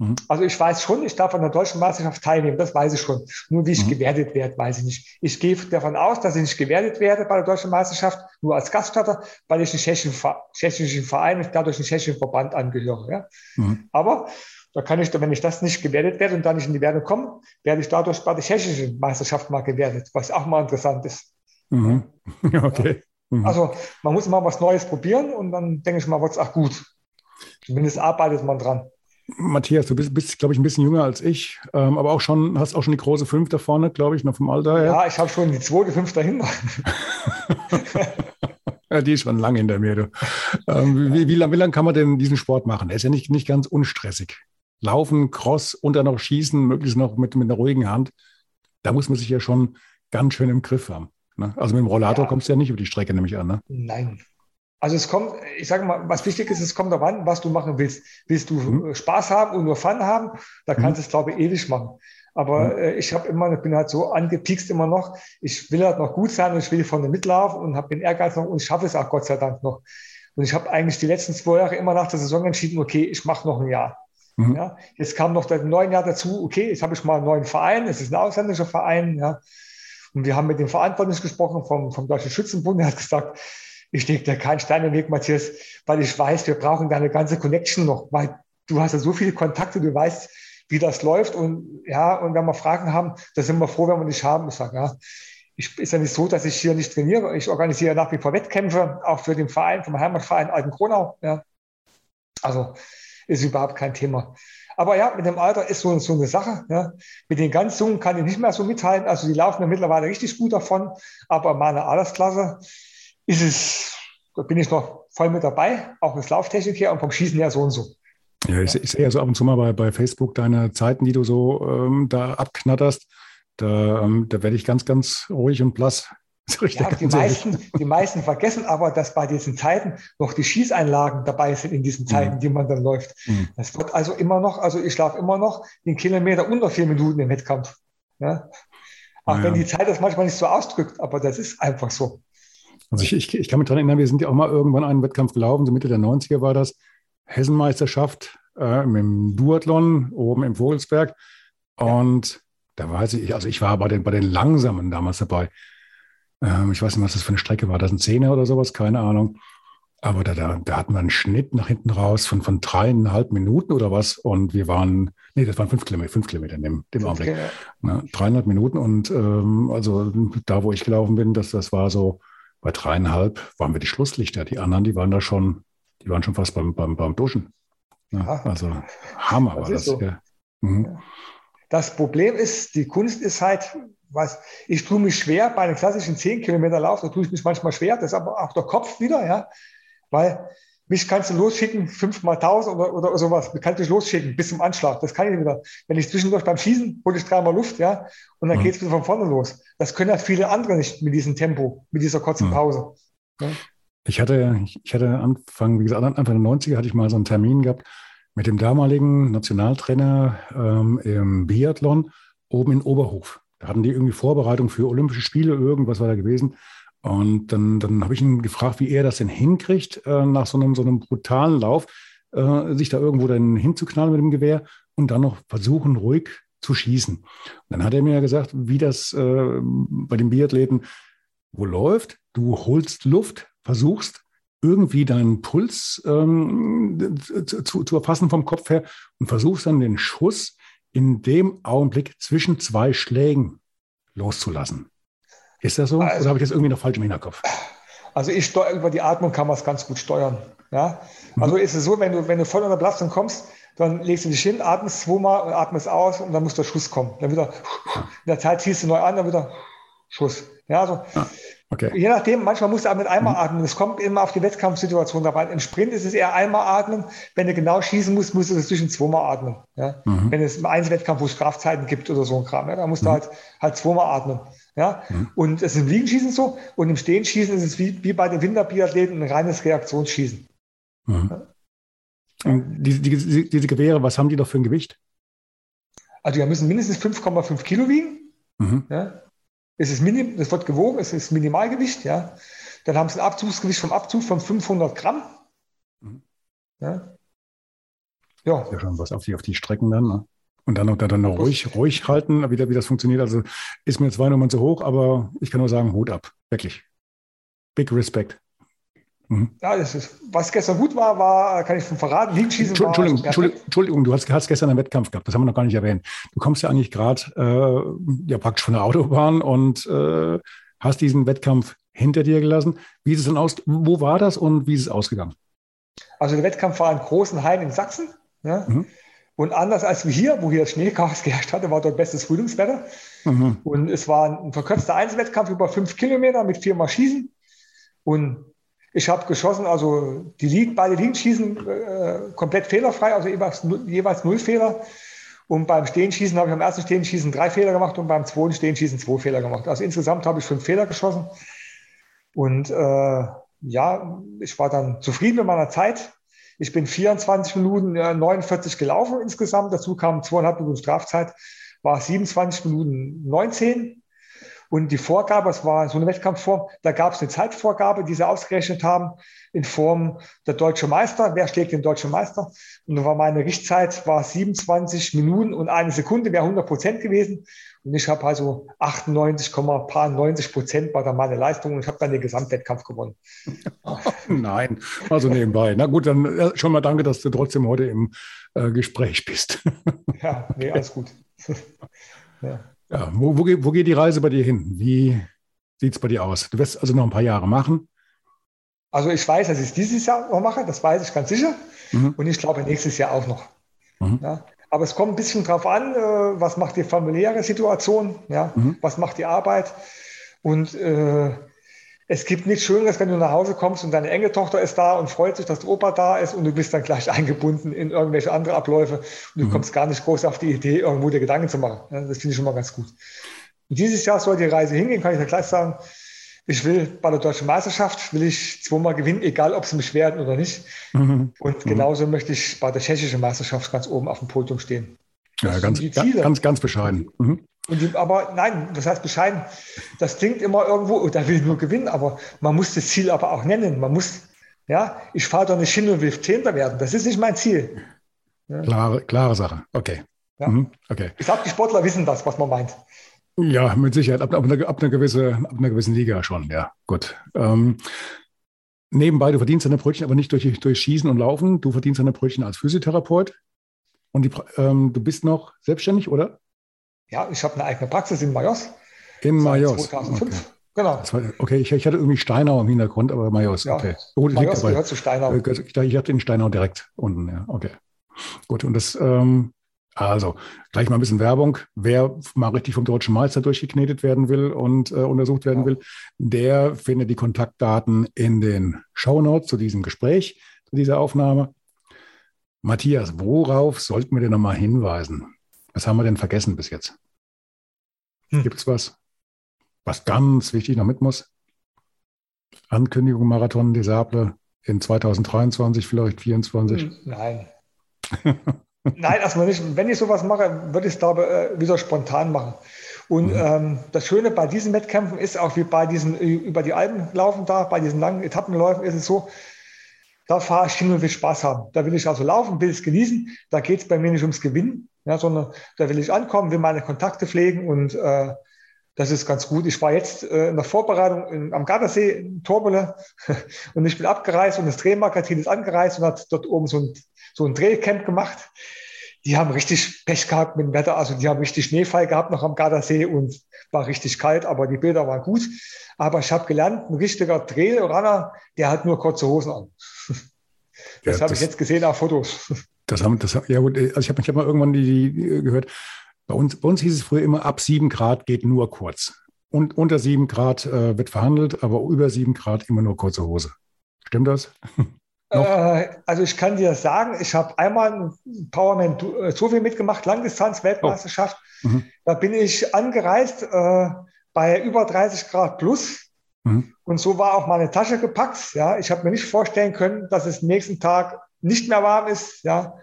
Mhm. Also ich weiß schon, ich darf an der deutschen Meisterschaft teilnehmen, das weiß ich schon. Nur wie ich mhm. gewertet werde, weiß ich nicht. Ich gehe davon aus, dass ich nicht gewertet werde bei der deutschen Meisterschaft, nur als Gaststatter, weil ich einen tschechischen, tschechischen Verein und dadurch einen tschechischen Verband angehöre. Ja? Mhm. Aber da kann ich, wenn ich das nicht gewertet werde und dann nicht in die Wertung komme, werde ich dadurch bei der tschechischen Meisterschaft mal gewertet, was auch mal interessant ist. Mhm. (laughs) Okay. Mhm. Also man muss mal was Neues probieren und dann denke ich mal, wird es auch gut. Zumindest arbeitet man dran. Matthias, du bist, bist glaube ich, ein bisschen jünger als ich, ähm, aber auch schon, hast auch schon die große Fünf da vorne, glaube ich, noch vom Alter her. Ja, ich habe schon die zweite Fünf dahinter. (laughs) (laughs) ja, die ist schon lange hinter mir. Du. Ähm, wie, wie, lange, lang kann man denn diesen Sport machen? Er ist ja nicht, nicht ganz unstressig. Laufen, Cross und dann noch schießen, möglichst noch mit, mit einer ruhigen Hand. Da muss man sich ja schon ganz schön im Griff haben. Ne? Also mit dem Rollator ja. kommst du ja nicht über die Strecke, nehme ich an. Ne? Nein, also es kommt, ich sage mal, was wichtig ist, es kommt darauf an, was du machen willst. Willst du mhm. Spaß haben und nur Fun haben, da kannst du mhm. es, glaube ich, ewig machen. Aber mhm. äh, ich habe immer, ich bin halt so angepiekst immer noch. Ich will halt noch gut sein und ich will vorne mitlaufen und habe den Ehrgeiz noch und schaffe es auch Gott sei Dank noch. Und ich habe eigentlich die letzten zwei Jahre immer nach der Saison entschieden, okay, ich mache noch ein Jahr. Mhm. Ja, jetzt kam noch das neue Jahr dazu, okay, jetzt habe ich mal einen neuen Verein, es ist ein ausländischer Verein, ja. Und wir haben mit dem Verantwortlichen gesprochen vom, vom Deutschen Schützenbund, der hat gesagt, ich lege dir keinen Stein im Weg, Matthias, weil ich weiß, wir brauchen deine ganze Connection noch, weil du hast ja so viele Kontakte, du weißt, wie das läuft und ja, und wenn wir Fragen haben, da sind wir froh, wenn wir dich haben. Ich sage, ja, ich, ist ja nicht so, dass ich hier nicht trainiere. Ich organisiere nach wie vor Wettkämpfe, auch für den Verein, vom Heimatverein Alten Kronau. Ja. Also ist überhaupt kein Thema. Aber ja, mit dem Alter ist so, so eine Sache. Ja. Mit den ganz Jungen kann ich nicht mehr so mithalten. Also die laufen ja mittlerweile richtig gut davon. Aber meine Altersklasse, ist es, da bin ich noch voll mit dabei, auch mit Lauftechnik her und vom Schießen her so und so. Ja, ich, ich sehe ja so ab und zu mal bei, bei Facebook deine Zeiten, die du so ähm, da abknatterst. Da, ähm, da werde ich ganz, ganz ruhig und blass. (laughs) Ja, die, meisten, die meisten vergessen aber, dass bei diesen Zeiten noch die Schießeinlagen dabei sind in diesen Zeiten, mhm. die man dann läuft. Mhm. Das wird also immer noch, also ich schlafe immer noch den Kilometer unter vier Minuten im Wettkampf. Ja? Auch ja. wenn die Zeit das manchmal nicht so ausdrückt, aber das ist einfach so. Also ich, ich, ich kann mich daran erinnern, wir sind ja auch mal irgendwann einen Wettkampf gelaufen, so Mitte der 90er war das, Hessenmeisterschaft äh, im Duathlon oben im Vogelsberg. Und da weiß ich, also ich war bei den, bei den Langsamen damals dabei. Ähm, ich weiß nicht, was das für eine Strecke war. Das ein Zehner oder sowas, keine Ahnung. Aber da, da, da hatten wir einen Schnitt nach hinten raus von, von dreieinhalb Minuten oder was. Und wir waren, nee, das waren fünf Kilometer, fünf Kilometer in dem, dem Augenblick. Ja, dreieinhalb Minuten. Und ähm, also da, wo ich gelaufen bin, das, das war so bei dreieinhalb waren wir die Schlusslichter. Die anderen, die waren da schon, die waren schon fast beim, beim, beim Duschen. Ja, also Hammer das war das. So. Ja. Mhm. Das Problem ist, die Kunst ist halt, was, ich tue mich schwer bei einem klassischen 10 Kilometer Lauf, da tue ich mich manchmal schwer, das ist aber auch der Kopf wieder, ja, weil mich kannst du losschicken, fünfmal tausend oder, oder sowas, kannst du losschicken bis zum Anschlag, das kann ich wieder. Wenn ich zwischendurch beim Schießen, hole ich dreimal Luft, ja, und dann mhm. geht es wieder von vorne los. Das können halt viele andere nicht mit diesem Tempo, mit dieser kurzen mhm. Pause. Ja. Ich hatte, ich hatte Anfang, wie gesagt, Anfang der 90er hatte ich mal so einen Termin gehabt mit dem damaligen Nationaltrainer ähm, im Biathlon oben in Oberhof. Da hatten die irgendwie Vorbereitung für Olympische Spiele, irgendwas war da gewesen. Und dann, dann habe ich ihn gefragt, wie er das denn hinkriegt, äh, nach so einem, so einem brutalen Lauf, äh, sich da irgendwo dann hinzuknallen mit dem Gewehr und dann noch versuchen, ruhig zu schießen. Und dann hat er mir gesagt, wie das äh, bei den Biathleten wo läuft. Du holst Luft, versuchst irgendwie deinen Puls ähm, zu, zu erfassen vom Kopf her und versuchst dann den Schuss in dem Augenblick zwischen zwei Schlägen loszulassen. Ist das so? Also, Oder habe ich das irgendwie noch falsch im Hinterkopf? Also ich steuere über die Atmung kann man es ganz gut steuern. Ja? Also mhm. ist es so, wenn du, wenn du voll unter Belastung kommst, dann legst du dich hin, atmest zweimal und atmest aus und dann muss der Schuss kommen. Dann wieder in der Zeit ziehst du neu an, dann wieder Schuss. Ja, also ja. Okay. Je nachdem, manchmal musst du auch mit einmal mhm. atmen. Es kommt immer auf die Wettkampfsituation dabei. Im Sprint ist es eher einmal atmen. Wenn du genau schießen musst, musst du es zwischen zweimal atmen. Ja? Mhm. Wenn es im Einzelwettkampf, wo es Strafzeiten gibt oder so ein Kram, ja, da musst mhm. du halt, halt zweimal atmen. Ja? Mhm. Und es ist im Liegenschießen so und im Stehenschießen ist es wie, wie bei den Winterbiathleten ein reines Reaktionsschießen. Mhm. Ja? Diese, diese, diese Gewehre, was haben die doch für ein Gewicht? Also die müssen mindestens 5,5 Kilo wiegen. Mhm. Ja? Es ist minim, das wird gewogen, es ist Minimalgewicht, ja. Dann haben sie ein Abzugsgewicht vom Abzug von 500 Gramm. Mhm. Ja. Ja. ja schon was auf die, auf die Strecken dann. Ne? Und dann noch, dann noch ruhig, ruhig halten, wie, wie das funktioniert. Also ist mir zwei Nummern zu hoch, aber ich kann nur sagen, Hut ab. Wirklich. Big Respect. Mhm. Ja, das ist, was gestern gut war, war, kann ich von verraten, Liegenschießen Entschuldigung, war, Entschuldigung, Entschuldigung, du hast, hast, gestern einen Wettkampf gehabt, das haben wir noch gar nicht erwähnt. Du kommst ja eigentlich gerade äh, ja praktisch von der Autobahn und äh, hast diesen Wettkampf hinter dir gelassen. Wie ist es denn aus? Wo war das und wie ist es ausgegangen? Also der Wettkampf war in Großenhain in Sachsen. Ja? Mhm. Und anders als hier, wo hier Schneechaos (laughs) geherrscht hatte, war dort bestes Frühlingswetter. Mhm. Und es war ein verkürzter Einzelwettkampf über fünf Kilometer mit viermal Schießen. Und ich habe geschossen, also die Ligen, beide Ligen schießen äh, komplett fehlerfrei, also jeweils, jeweils null Fehler. Und beim Stehenschießen habe ich am ersten Stehenschießen drei Fehler gemacht und beim zweiten Stehenschießen zwei Fehler gemacht. Also insgesamt habe ich fünf Fehler geschossen. Und äh, ja, ich war dann zufrieden mit meiner Zeit. Ich bin 24 Minuten äh, 49 gelaufen insgesamt. Dazu kamen zweieinhalb Minuten Strafzeit, war 27 Minuten 19. Und die Vorgabe, es war so eine Wettkampfform, da gab es eine Zeitvorgabe, die sie ausgerechnet haben in Form der deutsche Meister. Wer schlägt den deutschen Meister? Und da war meine Richtzeit war 27 Minuten und eine Sekunde, wäre 100 Prozent gewesen. Und ich habe also 98,90 Prozent war da meine Leistung und ich habe dann den Gesamtwettkampf gewonnen. (laughs) Nein, also nebenbei. Na gut, dann äh, schon mal danke, dass du trotzdem heute im äh, Gespräch bist. ja, nee, alles gut. (laughs) ja. Ja, wo, wo, wo geht die Reise bei dir hin? Wie sieht es bei dir aus? Du wirst also noch ein paar Jahre machen. Also ich weiß, dass ich dieses Jahr noch mache, das weiß ich ganz sicher. Mhm. Und ich glaube nächstes Jahr auch noch. Mhm. Ja, aber es kommt ein bisschen drauf an, äh, was macht die familiäre Situation, ja, mhm. was macht die Arbeit. Und äh, es gibt nichts Schöneres, wenn du nach Hause kommst und deine Enkeltochter ist da und freut sich, dass der Opa da ist und du bist dann gleich (laughs) eingebunden in irgendwelche andere Abläufe und du mhm. kommst gar nicht groß auf die Idee, irgendwo dir Gedanken zu machen. das finde ich schon mal ganz gut. Und dieses Jahr soll die Reise hingehen, kann ich dir gleich sagen. Ich will bei der deutschen Meisterschaft, will ich zweimal gewinnen, egal ob sie mich werden oder nicht. Mhm. Und mhm. genauso mhm. möchte ich bei der tschechischen Meisterschaft ganz oben auf dem Podium stehen. Ja, ganz, ganz, ganz bescheiden. Mhm. Die, aber nein, das heißt bescheiden. Das klingt immer irgendwo, oh, der will nur gewinnen, aber man muss das Ziel aber auch nennen. Man muss, ja, ich fahre doch nicht hin und will Zehnter werden. Das ist nicht mein Ziel. Ja. Klare, klare Sache. Okay. Ja. Mhm. okay. Ich glaube, die Sportler wissen das, was man meint. Ja, mit Sicherheit. Ab, ab, einer, ab, einer, gewisse, ab einer gewissen Liga schon, ja. Gut. Ähm, nebenbei, du verdienst deine Brötchen aber nicht durch, durch Schießen und Laufen. Du verdienst deine Brötchen als Physiotherapeut. Und die, ähm, du bist noch selbstständig, oder? Ja, ich habe eine eigene Praxis in Majos. In Majos. 2005. Okay. Genau. okay, ich, ich, hatte irgendwie Steinau im Hintergrund, aber Majos, ja, okay. Gut, Majos gehört zu Steinau. Ich, ich hatte den Steinau direkt unten, ja, okay. Gut, und das, ähm, also gleich mal ein bisschen Werbung. Wer mal richtig vom deutschen Meister durchgeknetet werden will und äh, untersucht werden ja. will, der findet die Kontaktdaten in den Shownotes zu diesem Gespräch, zu dieser Aufnahme. Matthias, worauf sollten wir denn nochmal hinweisen? Was haben wir denn vergessen bis jetzt? Hm. Gibt es was, was ganz wichtig noch mit muss? Ankündigung Marathon des Sable in 2023, vielleicht 2024? Hm, nein. (laughs) Nein, erstmal nicht. Wenn ich sowas mache, würde ich es, glaube ich, wieder spontan machen. Und mhm. ähm, das Schöne bei diesen Wettkämpfen ist auch wie bei diesen über die Alpen laufen da, bei diesen langen Etappenläufen ist es so, da fahre ich hin und will Spaß haben. Da will ich also laufen, will es genießen. Da geht es bei mir nicht ums Gewinnen, ja, sondern da will ich ankommen, will meine Kontakte pflegen und äh, das ist ganz gut. Ich war jetzt äh, in der Vorbereitung in, am Gardasee in Torbele (laughs) und ich bin abgereist und das Drehmagazin ist angereist und hat dort oben so ein, so ein Drehcamp gemacht. Die haben richtig Pech gehabt mit dem Wetter, also die haben richtig Schneefall gehabt noch am Gardasee und war richtig kalt, aber die Bilder waren gut. Aber ich habe gelernt, ein richtiger Trailrunner, der hat nur kurze Hosen an. (laughs) das ja, habe ich jetzt gesehen auf Fotos. Das haben, das, ja gut, also ich habe ich hab mal irgendwann die, die gehört, bei uns, bei uns hieß es früher immer, ab sieben Grad geht nur kurz. Und unter sieben Grad äh, wird verhandelt, aber über sieben Grad immer nur kurze Hose. Stimmt das? (laughs) äh, also ich kann dir sagen, ich habe einmal ein Powerman äh, so viel mitgemacht, Langdistanz-Weltmeisterschaft. Oh. Mhm. Da bin ich angereist äh, bei über 30 Grad plus. Mhm. Und so war auch meine Tasche gepackt. Ja, ich habe mir nicht vorstellen können, dass es nächsten Tag nicht mehr warm ist. Ja,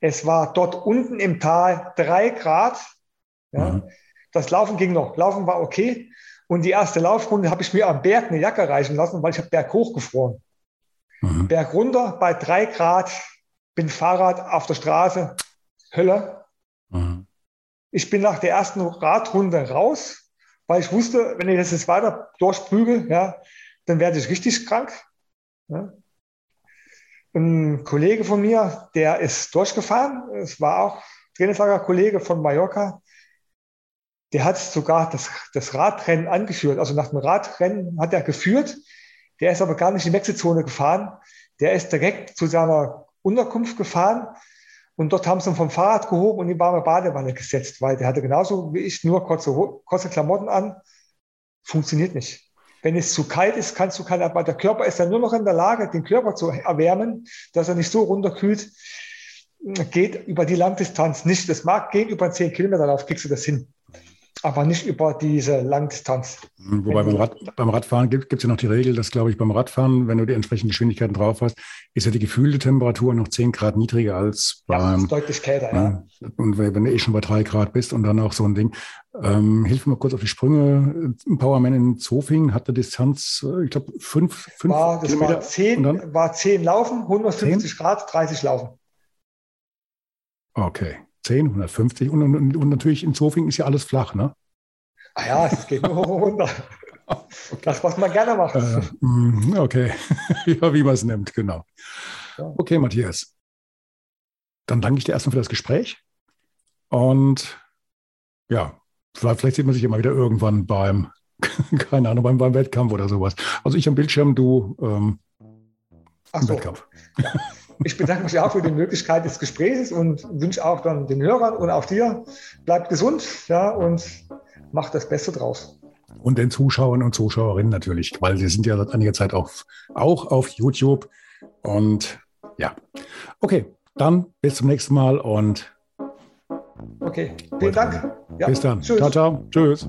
es war dort unten im Tal drei Grad. Ja, mhm. das Laufen ging noch. Laufen war okay. Und die erste Laufrunde habe ich mir am Berg eine Jacke reichen lassen, weil ich habe Berg hochgefroren. Mhm. Berg runter bei drei Grad, bin Fahrrad auf der Straße, Hölle. Mhm. Ich bin nach der ersten Radrunde raus, weil ich wusste, wenn ich das jetzt weiter durchprügel, ja, dann werde ich richtig krank. Ja. Ein Kollege von mir, der ist durchgefahren, es war auch Trainingslager-Kollege von Mallorca, der hat sogar das, das Radrennen angeführt. Also nach dem Radrennen hat er geführt. Der ist aber gar nicht in die Wechselzone gefahren. Der ist direkt zu seiner Unterkunft gefahren und dort haben sie ihn vom Fahrrad gehoben und in die warme Badewanne gesetzt, weil der hatte genauso wie ich nur kurze, kurze Klamotten an. Funktioniert nicht. Wenn es zu kalt ist, kannst du keine, weil der Körper ist ja nur noch in der Lage, den Körper zu erwärmen, dass er nicht so runterkühlt. Geht über die Langdistanz nicht. Das mag gehen, über einen 10 Kilometer Lauf kriegst du das hin aber nicht über diese Langdistanz. Wobei beim, Rad, beim, Radfahren gibt es ja noch die Regel, dass, glaube ich, beim Radfahren, wenn du die entsprechenden Geschwindigkeiten drauf hast, ist ja die gefühlte Temperatur noch 10 Grad niedriger als beim. Ja, deutlich kälter, ja. Und wenn du eh schon bei 3 Grad bist und dann auch so ein Ding. Ähm, hilf mir mal kurz auf die Sprünge. Powerman in Zofingen hatte Distanz, äh, ich glaube, 5 fünf, war, das Kilometer. War 10, war 10 Laufen, 150 10? Grad, 30 Laufen. Okay. 10, 150 und, und, und natürlich in Zofingen ist ja alles flach, ne? Ah ja, es geht nur runter. (laughs) Das, was man gerne macht. Äh, mm, okay, (laughs) ja, wie man es nimmt, genau. Okay, Matthias. Dann danke ich dir erstmal für das Gespräch. Und ja, vielleicht, vielleicht sieht man sich immer wieder irgendwann beim, (laughs) keine Ahnung, beim, beim Wettkampf oder sowas. Also ich am Bildschirm, du ähm, im so. Wettkampf. Ja. Ich bedanke mich auch für die Möglichkeit des Gesprächs und wünsche auch dann den Hörern und auch dir, bleibt gesund ja, und macht das Beste draus. Und den Zuschauern und Zuschauerinnen natürlich, weil sie sind ja seit einiger Zeit auf, auch auf YouTube. Und ja, okay, dann bis zum nächsten Mal und okay, vielen Dank. Ja, bis dann. Tschüss. Ciao, ciao. Tschüss.